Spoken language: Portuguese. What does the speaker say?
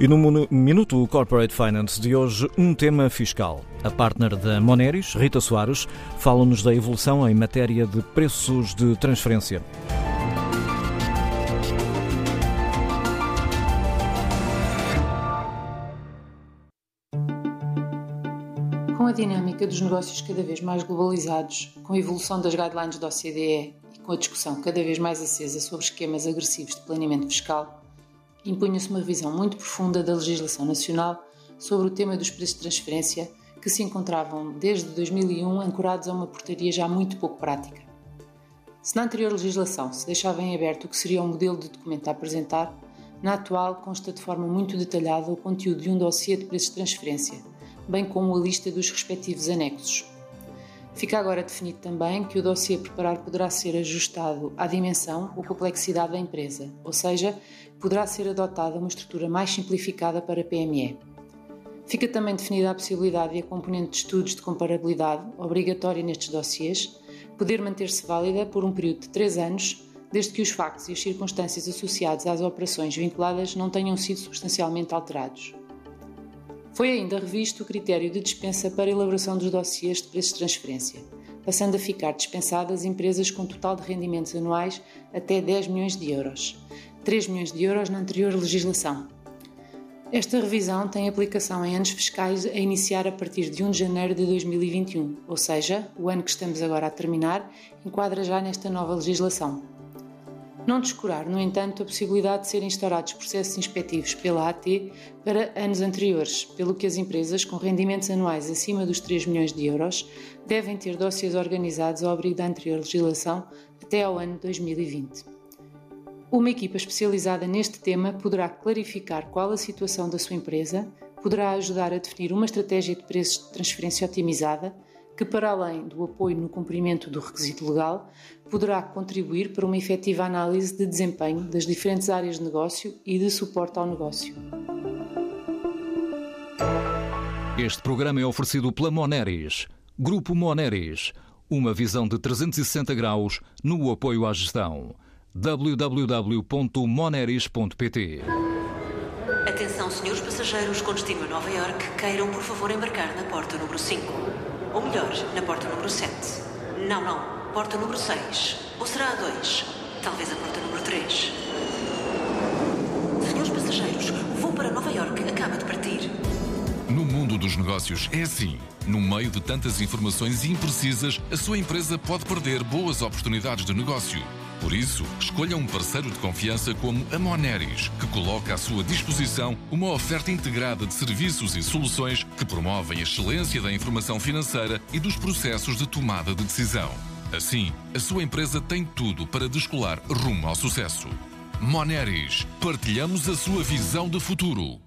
E no Minuto Corporate Finance de hoje, um tema fiscal. A partner da Moneris, Rita Soares, fala-nos da evolução em matéria de preços de transferência. Com a dinâmica dos negócios cada vez mais globalizados, com a evolução das guidelines da OCDE e com a discussão cada vez mais acesa sobre esquemas agressivos de planeamento fiscal, impunha-se uma revisão muito profunda da legislação nacional sobre o tema dos preços de transferência, que se encontravam desde 2001 ancorados a uma portaria já muito pouco prática. Se na anterior legislação se deixava em aberto o que seria o um modelo de documento a apresentar, na atual consta de forma muito detalhada o conteúdo de um dossiê de preços de transferência, bem como a lista dos respectivos anexos. Fica agora definido também que o dossiê a preparar poderá ser ajustado à dimensão ou complexidade da empresa, ou seja, poderá ser adotada uma estrutura mais simplificada para a PME. Fica também definida a possibilidade de a componente de estudos de comparabilidade, obrigatória nestes dossiês, poder manter-se válida por um período de 3 anos, desde que os factos e as circunstâncias associados às operações vinculadas não tenham sido substancialmente alterados. Foi ainda revisto o critério de dispensa para elaboração dos dossiês de preços de transferência, passando a ficar dispensadas empresas com total de rendimentos anuais até 10 milhões de euros, 3 milhões de euros na anterior legislação. Esta revisão tem aplicação em anos fiscais a iniciar a partir de 1 de janeiro de 2021, ou seja, o ano que estamos agora a terminar enquadra já nesta nova legislação. Não descurar, no entanto, a possibilidade de serem instaurados processos inspectivos pela AT para anos anteriores, pelo que as empresas com rendimentos anuais acima dos 3 milhões de euros devem ter dossiês organizados ao abrigo da anterior legislação até ao ano 2020. Uma equipa especializada neste tema poderá clarificar qual a situação da sua empresa, poderá ajudar a definir uma estratégia de preços de transferência otimizada que, para além do apoio no cumprimento do requisito legal, poderá contribuir para uma efetiva análise de desempenho das diferentes áreas de negócio e de suporte ao negócio. Este programa é oferecido pela Moneris, Grupo Moneris, uma visão de 360 graus no apoio à gestão. www.moneris.pt Atenção, senhores passageiros com destino a Nova York, queiram por favor embarcar na porta número 5. Ou melhor, na porta número 7. Não, não. Porta número 6. Ou será a 2? Talvez a porta número 3. Senhores passageiros, o voo para Nova York acaba de partir. No mundo dos negócios é assim. No meio de tantas informações imprecisas, a sua empresa pode perder boas oportunidades de negócio. Por isso, escolha um parceiro de confiança como a Moneris, que coloca à sua disposição uma oferta integrada de serviços e soluções que promovem a excelência da informação financeira e dos processos de tomada de decisão. Assim, a sua empresa tem tudo para descolar rumo ao sucesso. Moneris, partilhamos a sua visão de futuro.